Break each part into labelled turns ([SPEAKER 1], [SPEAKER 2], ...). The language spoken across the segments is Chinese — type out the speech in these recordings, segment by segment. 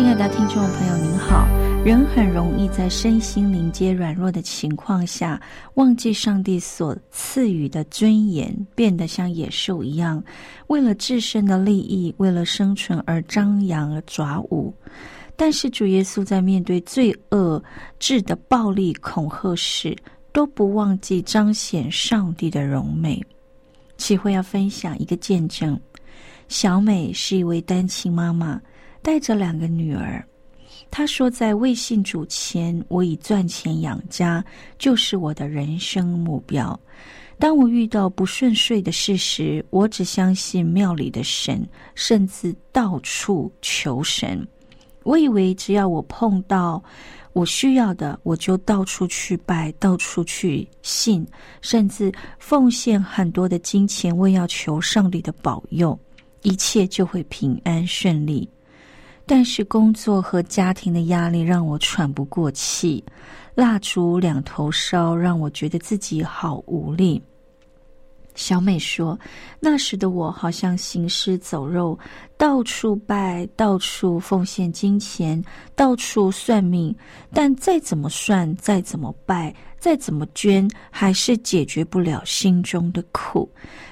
[SPEAKER 1] 亲爱的听众朋友，您好。人很容易在身心灵皆软弱的情况下，忘记上帝所赐予的尊严，变得像野兽一样，为了自身的利益，为了生存而张扬而爪舞。但是主耶稣在面对罪恶质的暴力恐吓时，都不忘记彰显上帝的荣美。启会要分享一个见证：小美是一位单亲妈妈，带着两个女儿。他说：“在未信主前，我以赚钱养家就是我的人生目标。当我遇到不顺遂的事时，我只相信庙里的神，甚至到处求神。我以为只要我碰到我需要的，我就到处去拜，到处去信，甚至奉献很多的金钱，为要求上帝的保佑，一切就会平安顺利。”但是工作和家庭的压力让我喘不过气，蜡烛两头烧，让我觉得自己好无力。小美说：“那时的我好像行尸走肉，到处拜，到处奉献金钱，到处算命，但再怎么算，再怎么拜，再怎么捐，还是解决不了心中的苦，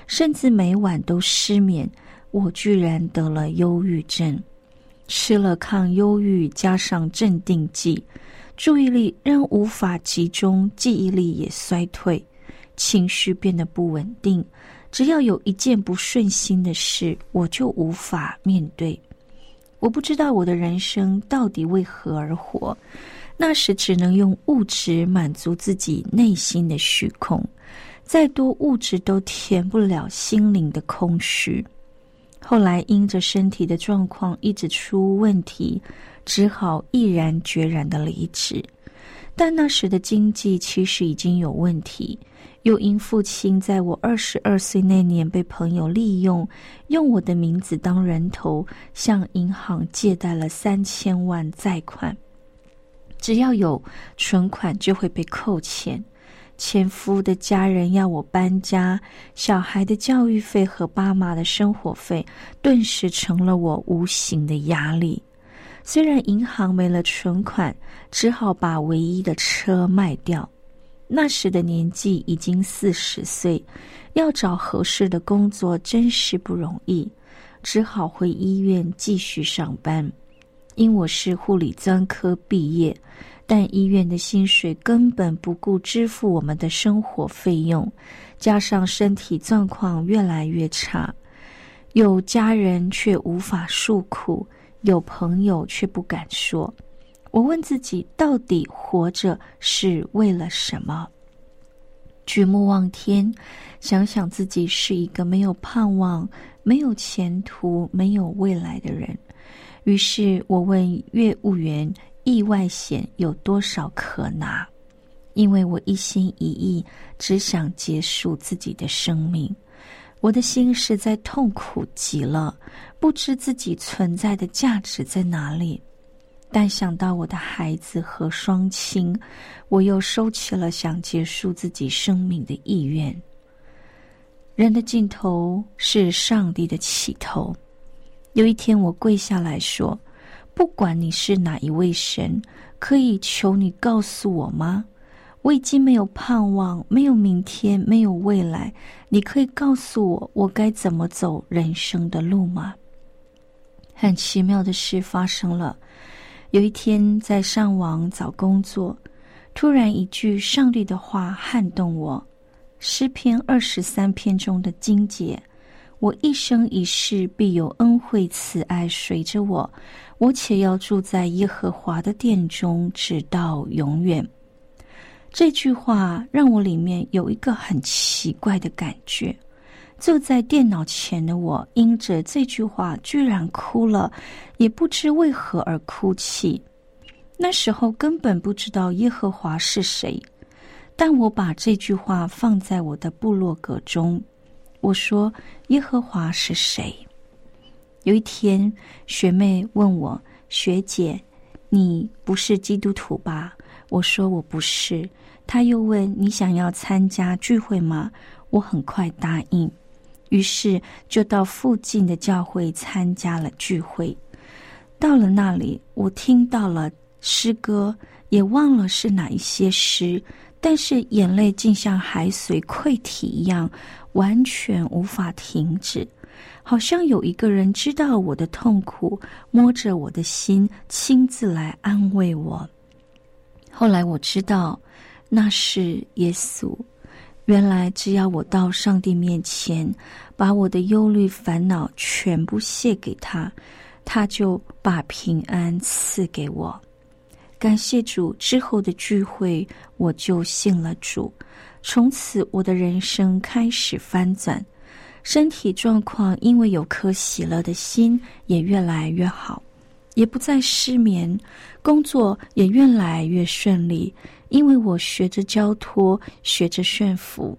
[SPEAKER 1] 甚至每晚都失眠。我居然得了忧郁症。”吃了抗忧郁加上镇定剂，注意力仍无法集中，记忆力也衰退，情绪变得不稳定。只要有一件不顺心的事，我就无法面对。我不知道我的人生到底为何而活。那时只能用物质满足自己内心的虚空，再多物质都填不了心灵的空虚。后来因着身体的状况一直出问题，只好毅然决然的离职。但那时的经济其实已经有问题，又因父亲在我二十二岁那年被朋友利用，用我的名字当人头，向银行借贷了三千万债款，只要有存款就会被扣钱。前夫的家人要我搬家，小孩的教育费和爸妈的生活费，顿时成了我无形的压力。虽然银行没了存款，只好把唯一的车卖掉。那时的年纪已经四十岁，要找合适的工作真是不容易，只好回医院继续上班。因我是护理专科毕业。但医院的薪水根本不顾支付我们的生活费用，加上身体状况越来越差，有家人却无法诉苦，有朋友却不敢说。我问自己，到底活着是为了什么？举目望天，想想自己是一个没有盼望、没有前途、没有未来的人。于是我问业务员。意外险有多少可拿？因为我一心一意只想结束自己的生命，我的心实在痛苦极了，不知自己存在的价值在哪里。但想到我的孩子和双亲，我又收起了想结束自己生命的意愿。人的尽头是上帝的起头。有一天，我跪下来说。不管你是哪一位神，可以求你告诉我吗？我已经没有盼望，没有明天，没有未来。你可以告诉我，我该怎么走人生的路吗？很奇妙的事发生了。有一天在上网找工作，突然一句上帝的话撼动我：诗篇二十三篇中的经节。我一生一世必有恩惠慈爱随着我，我且要住在耶和华的殿中，直到永远。这句话让我里面有一个很奇怪的感觉。坐在电脑前的我，因着这句话居然哭了，也不知为何而哭泣。那时候根本不知道耶和华是谁，但我把这句话放在我的部落格中。我说：“耶和华是谁？”有一天，学妹问我：“学姐，你不是基督徒吧？”我说：“我不是。”她又问：“你想要参加聚会吗？”我很快答应，于是就到附近的教会参加了聚会。到了那里，我听到了诗歌，也忘了是哪一些诗，但是眼泪竟像海水溃堤一样。完全无法停止，好像有一个人知道我的痛苦，摸着我的心，亲自来安慰我。后来我知道，那是耶稣。原来只要我到上帝面前，把我的忧虑烦恼全部卸给他，他就把平安赐给我。感谢主，之后的聚会我就信了主。从此，我的人生开始翻转，身体状况因为有颗喜乐的心也越来越好，也不再失眠，工作也越来越顺利，因为我学着交托，学着顺服。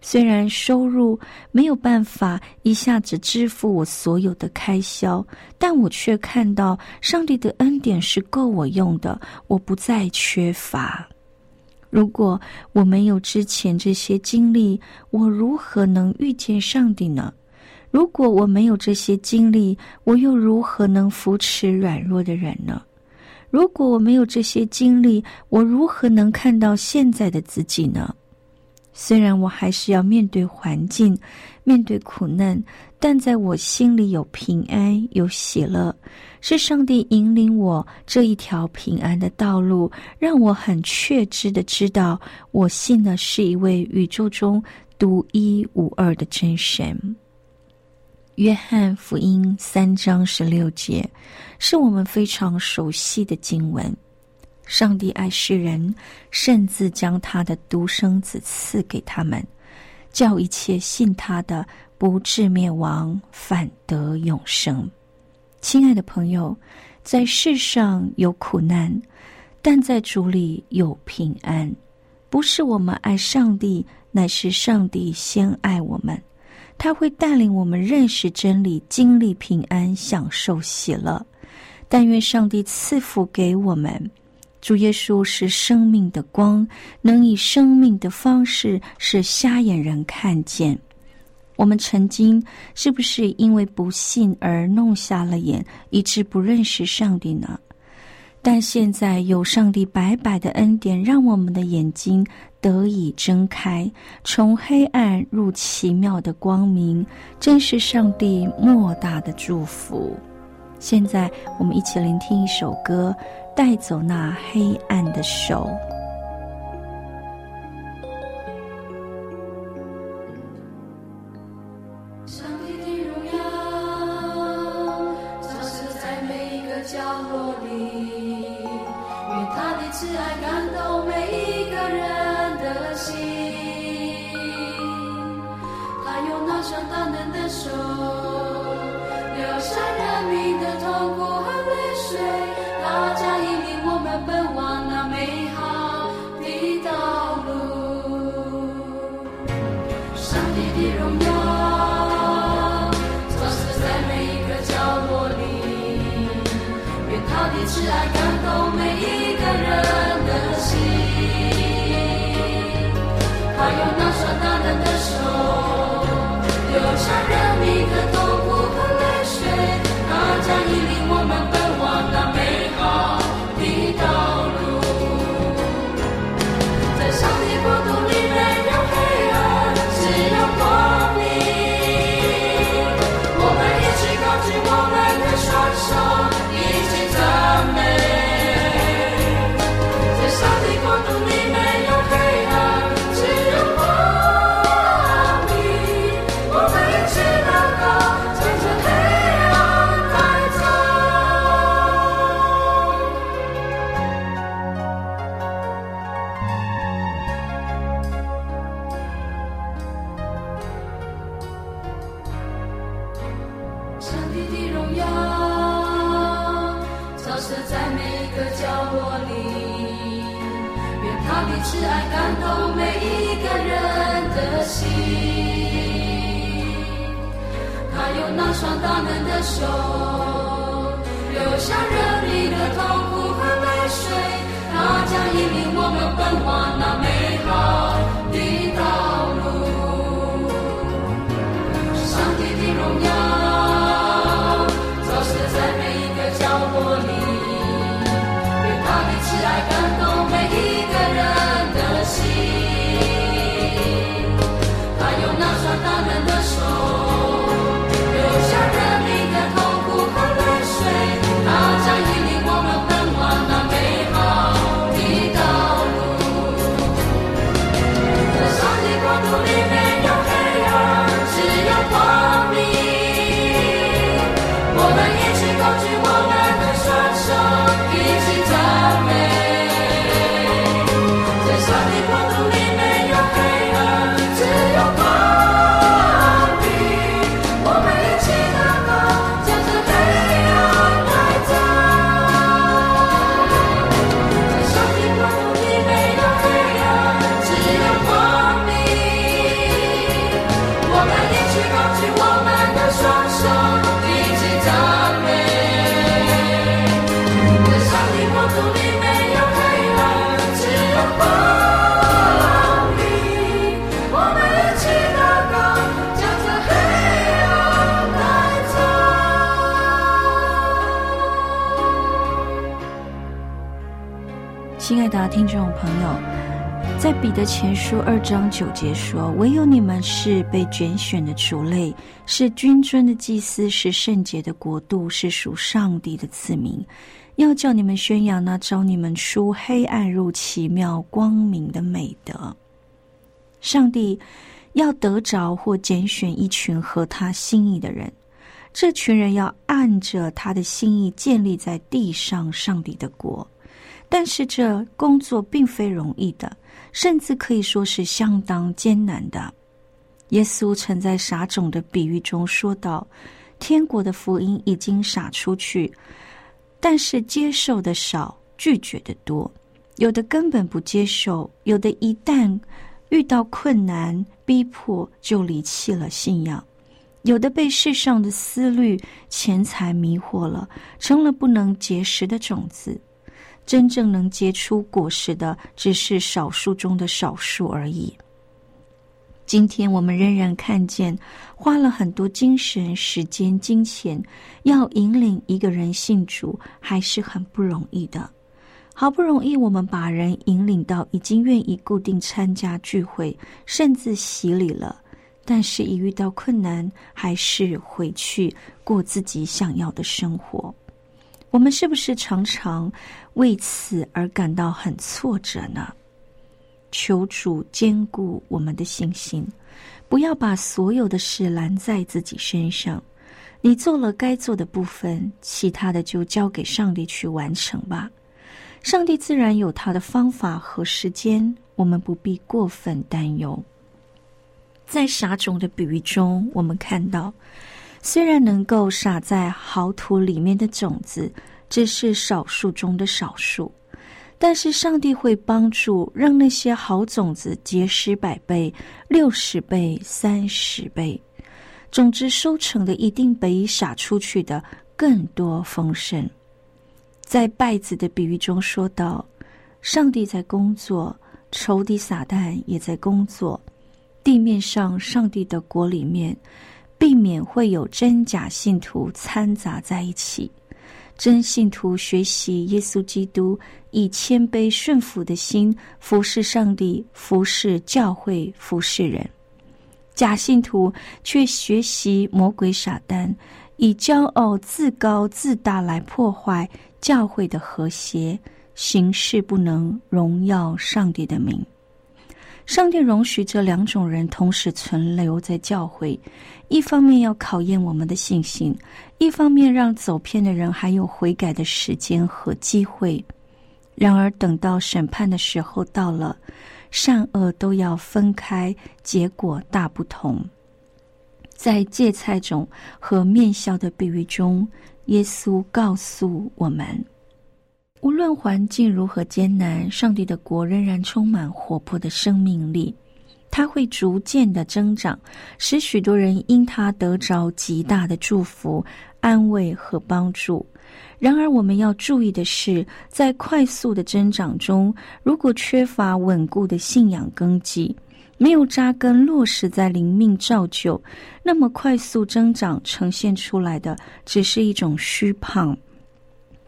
[SPEAKER 1] 虽然收入没有办法一下子支付我所有的开销，但我却看到上帝的恩典是够我用的，我不再缺乏。如果我没有之前这些经历，我如何能遇见上帝呢？如果我没有这些经历，我又如何能扶持软弱的人呢？如果我没有这些经历，我如何能看到现在的自己呢？虽然我还是要面对环境，面对苦难，但在我心里有平安，有喜乐。是上帝引领我这一条平安的道路，让我很确知的知道，我信的是一位宇宙中独一无二的真神。约翰福音三章十六节，是我们非常熟悉的经文。上帝爱世人，甚至将他的独生子赐给他们，叫一切信他的不至灭亡，反得永生。亲爱的朋友，在世上有苦难，但在主里有平安。不是我们爱上帝，乃是上帝先爱我们。他会带领我们认识真理，经历平安，享受喜乐。但愿上帝赐福给我们。主耶稣是生命的光，能以生命的方式使瞎眼人看见。我们曾经是不是因为不信而弄瞎了眼，以致不认识上帝呢？但现在有上帝白白的恩典，让我们的眼睛得以睁开，从黑暗入奇妙的光明，真是上帝莫大的祝福。现在我们一起聆听一首歌，带走那黑暗的手。
[SPEAKER 2] 角落里，愿他的慈爱感动每一个人的心，他用那双大能的手，留下人民的痛苦。是爱感动每一个人的心。他用那双大胆的手流着热流下人的痛苦和泪水，它将引领我们奔往那美
[SPEAKER 1] 彼得前书二章九节说：“唯有你们是被拣选的族类，是君尊的祭司，是圣洁的国度，是属上帝的子民。要叫你们宣扬那招你们出黑暗入奇妙光明的美德。”上帝要得着或拣选一群合他心意的人，这群人要按着他的心意建立在地上上帝的国。但是这工作并非容易的，甚至可以说是相当艰难的。耶稣曾在撒种的比喻中说道：“天国的福音已经撒出去，但是接受的少，拒绝的多。有的根本不接受，有的一旦遇到困难逼迫，就离弃了信仰。有的被世上的思虑、钱财迷惑了，成了不能结实的种子。”真正能结出果实的，只是少数中的少数而已。今天我们仍然看见，花了很多精神、时间、金钱，要引领一个人信主，还是很不容易的。好不容易我们把人引领到已经愿意固定参加聚会，甚至洗礼了，但是一遇到困难，还是回去过自己想要的生活。我们是不是常常为此而感到很挫折呢？求主坚固我们的信心，不要把所有的事揽在自己身上。你做了该做的部分，其他的就交给上帝去完成吧。上帝自然有他的方法和时间，我们不必过分担忧。在撒种的比喻中，我们看到。虽然能够撒在好土里面的种子只是少数中的少数，但是上帝会帮助让那些好种子结实百倍、六十倍、三十倍，总之收成的一定比撒出去的更多丰盛。在稗子的比喻中说到，上帝在工作，仇敌撒旦也在工作，地面上上帝的国里面。避免会有真假信徒掺杂在一起，真信徒学习耶稣基督，以谦卑顺服的心服侍上帝、服侍教会、服侍人；假信徒却学习魔鬼撒旦，以骄傲、自高、自大来破坏教会的和谐，行事不能荣耀上帝的名。上帝容许这两种人同时存留在教会，一方面要考验我们的信心，一方面让走偏的人还有悔改的时间和机会。然而，等到审判的时候到了，善恶都要分开，结果大不同。在芥菜种和面笑的比喻中，耶稣告诉我们：无论环境如何艰难，上帝的国仍然充满活泼的生命力。它会逐渐的增长，使许多人因它得着极大的祝福、安慰和帮助。然而，我们要注意的是，在快速的增长中，如果缺乏稳固的信仰根基，没有扎根落实在灵命造就，那么快速增长呈现出来的只是一种虚胖。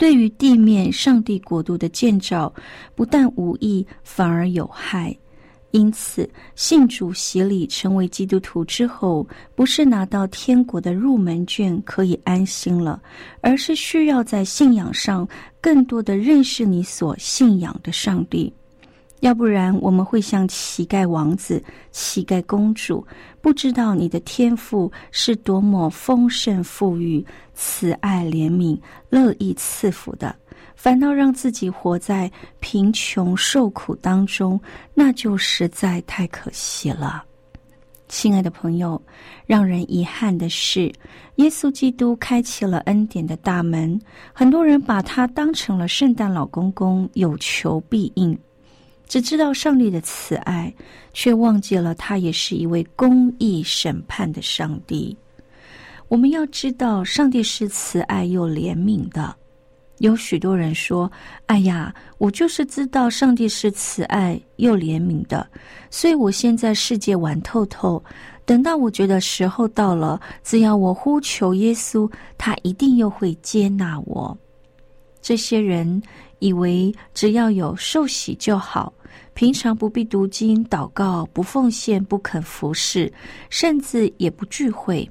[SPEAKER 1] 对于地面上帝国度的建造，不但无益，反而有害。因此，信主洗礼成为基督徒之后，不是拿到天国的入门券可以安心了，而是需要在信仰上更多的认识你所信仰的上帝。要不然，我们会像乞丐王子、乞丐公主，不知道你的天赋是多么丰盛、富裕、慈爱、怜悯、乐意赐福的。反倒让自己活在贫穷受苦当中，那就实在太可惜了。亲爱的朋友，让人遗憾的是，耶稣基督开启了恩典的大门，很多人把他当成了圣诞老公公，有求必应，只知道上帝的慈爱，却忘记了他也是一位公义审判的上帝。我们要知道，上帝是慈爱又怜悯的。有许多人说：“哎呀，我就是知道上帝是慈爱又怜悯的，所以我先在世界玩透透。等到我觉得时候到了，只要我呼求耶稣，他一定又会接纳我。”这些人以为只要有受洗就好，平常不必读经、祷告、不奉献、不肯服侍，甚至也不聚会。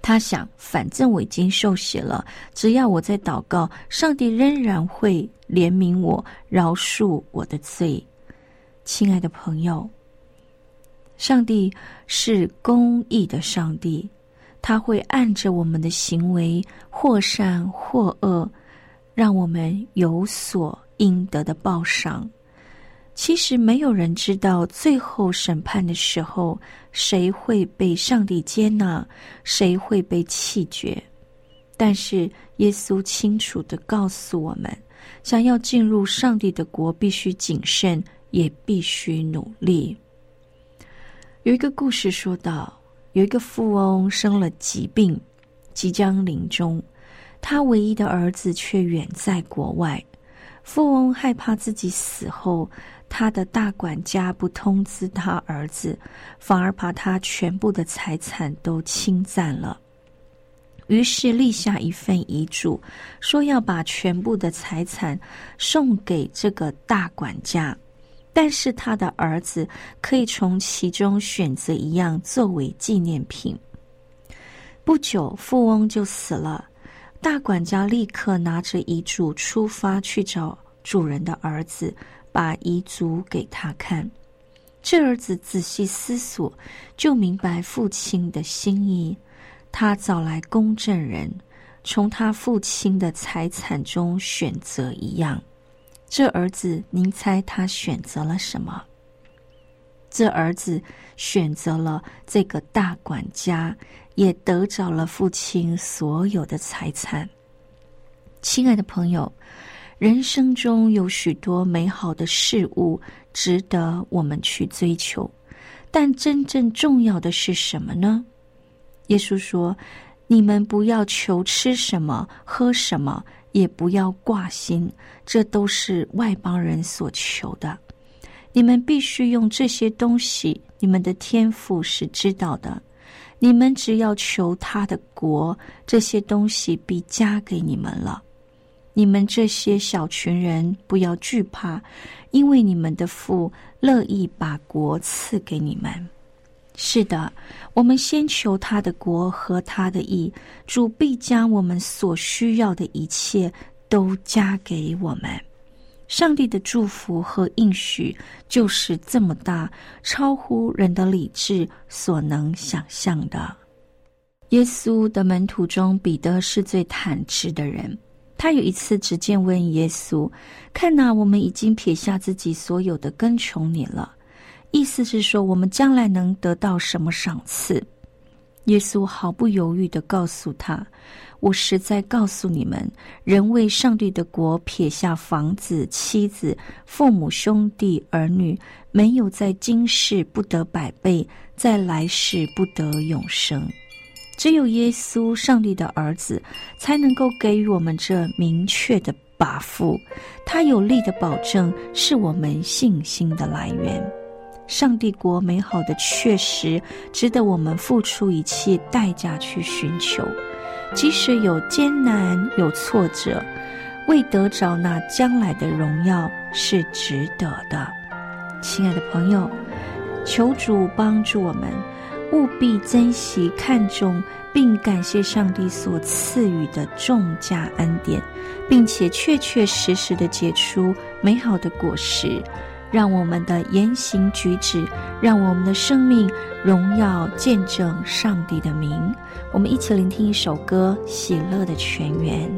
[SPEAKER 1] 他想，反正我已经受洗了，只要我在祷告，上帝仍然会怜悯我，饶恕我的罪。亲爱的朋友，上帝是公义的上帝，他会按着我们的行为，或善或恶，让我们有所应得的报赏。其实没有人知道最后审判的时候，谁会被上帝接纳，谁会被弃绝。但是耶稣清楚的告诉我们，想要进入上帝的国，必须谨慎，也必须努力。有一个故事说到，有一个富翁生了疾病，即将临终，他唯一的儿子却远在国外。富翁害怕自己死后。他的大管家不通知他儿子，反而把他全部的财产都侵占了。于是立下一份遗嘱，说要把全部的财产送给这个大管家，但是他的儿子可以从其中选择一样作为纪念品。不久，富翁就死了，大管家立刻拿着遗嘱出发去找主人的儿子。把遗嘱给他看，这儿子仔细思索，就明白父亲的心意。他找来公证人，从他父亲的财产中选择一样。这儿子，您猜他选择了什么？这儿子选择了这个大管家，也得着了父亲所有的财产。亲爱的朋友。人生中有许多美好的事物值得我们去追求，但真正重要的是什么呢？耶稣说：“你们不要求吃什么、喝什么，也不要挂心，这都是外邦人所求的。你们必须用这些东西，你们的天赋是知道的。你们只要求他的国，这些东西必加给你们了。”你们这些小群人不要惧怕，因为你们的父乐意把国赐给你们。是的，我们先求他的国和他的义，主必将我们所需要的一切都加给我们。上帝的祝福和应许就是这么大，超乎人的理智所能想象的。耶稣的门徒中，彼得是最坦直的人。他有一次直接问耶稣：“看呐，我们已经撇下自己所有的跟从你了。”意思是说，我们将来能得到什么赏赐？
[SPEAKER 2] 耶稣毫不犹豫的告诉他：“我实在告诉你们，人为上帝的国撇下房子、妻子、父母、兄弟、儿女，没有在今世不得百倍，在来世不得永生。只有耶稣，上帝的儿子，才能够给予我们这明确的答复。他有力的保证，是我们信心的来源。”上帝国美好的确实值得我们付出一切代价去寻求，即使有艰难有挫折，为得着那将来的荣耀是值得的。亲爱的朋友，求主帮助我们，务必珍惜、看重并感谢上帝所赐予的重价恩典，并且确确实实的结出美好的果实。让我们的言行举止，让我们的生命荣耀见证上帝的名。我们一起聆听一首歌《喜乐的泉源》。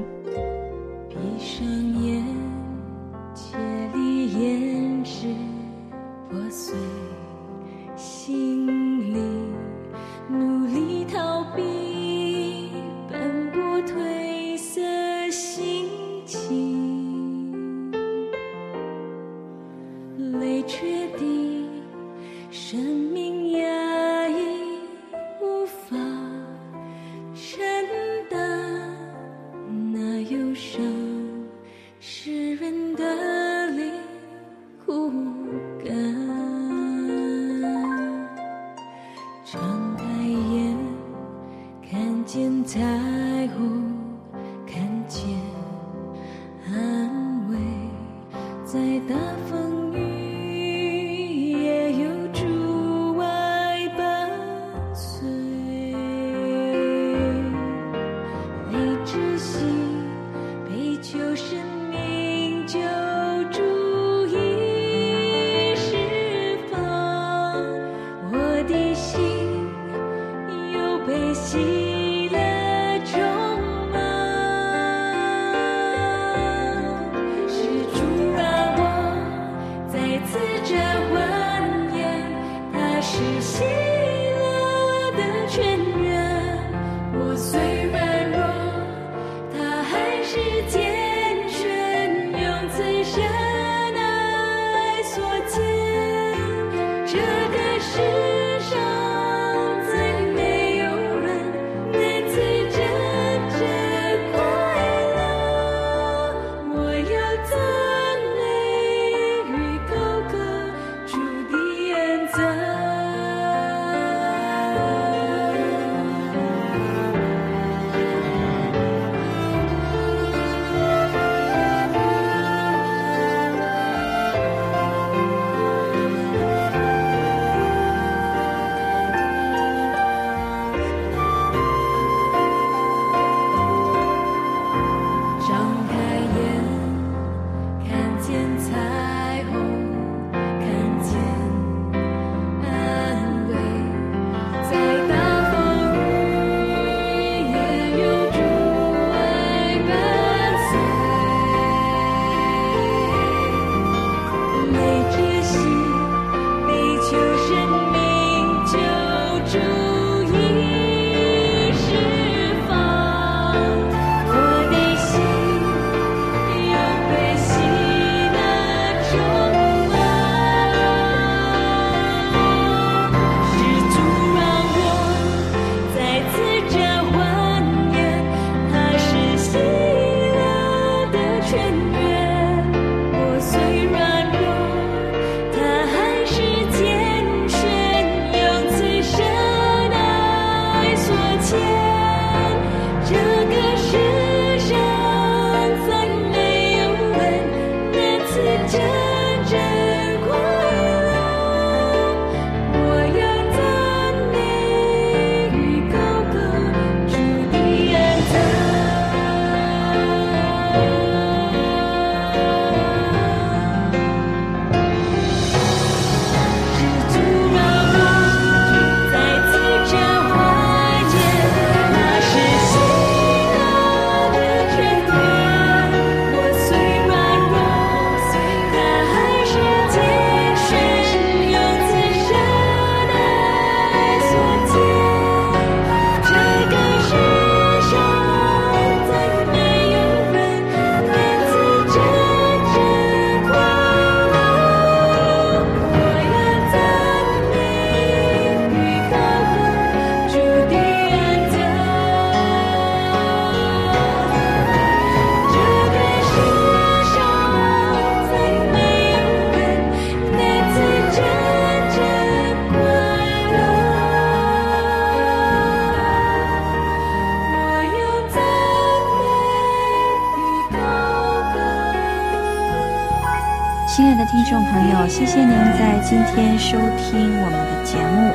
[SPEAKER 1] 亲爱的听众朋友，谢谢您在今天收听我们的节目。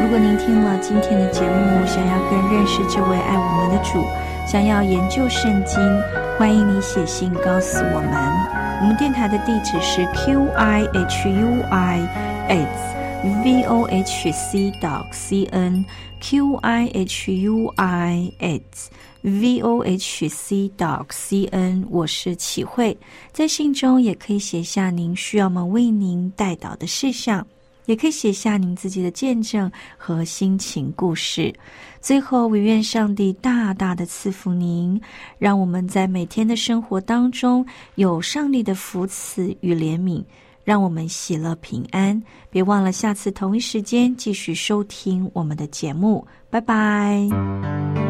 [SPEAKER 1] 如果您听了今天的节目，想要更认识这位爱我们的主，想要研究圣经，欢迎你写信告诉我们。我们电台的地址是 q i h u i h v o h c dot c n q i h u i h v o h c dot c n。我是启慧，在信中也可以写下您需要我们为您带导的事项。也可以写下您自己的见证和心情故事。最后，我愿上帝大大的赐福您，让我们在每天的生活当中有上帝的福赐与怜悯，让我们喜乐平安。别忘了下次同一时间继续收听我们的节目。拜拜。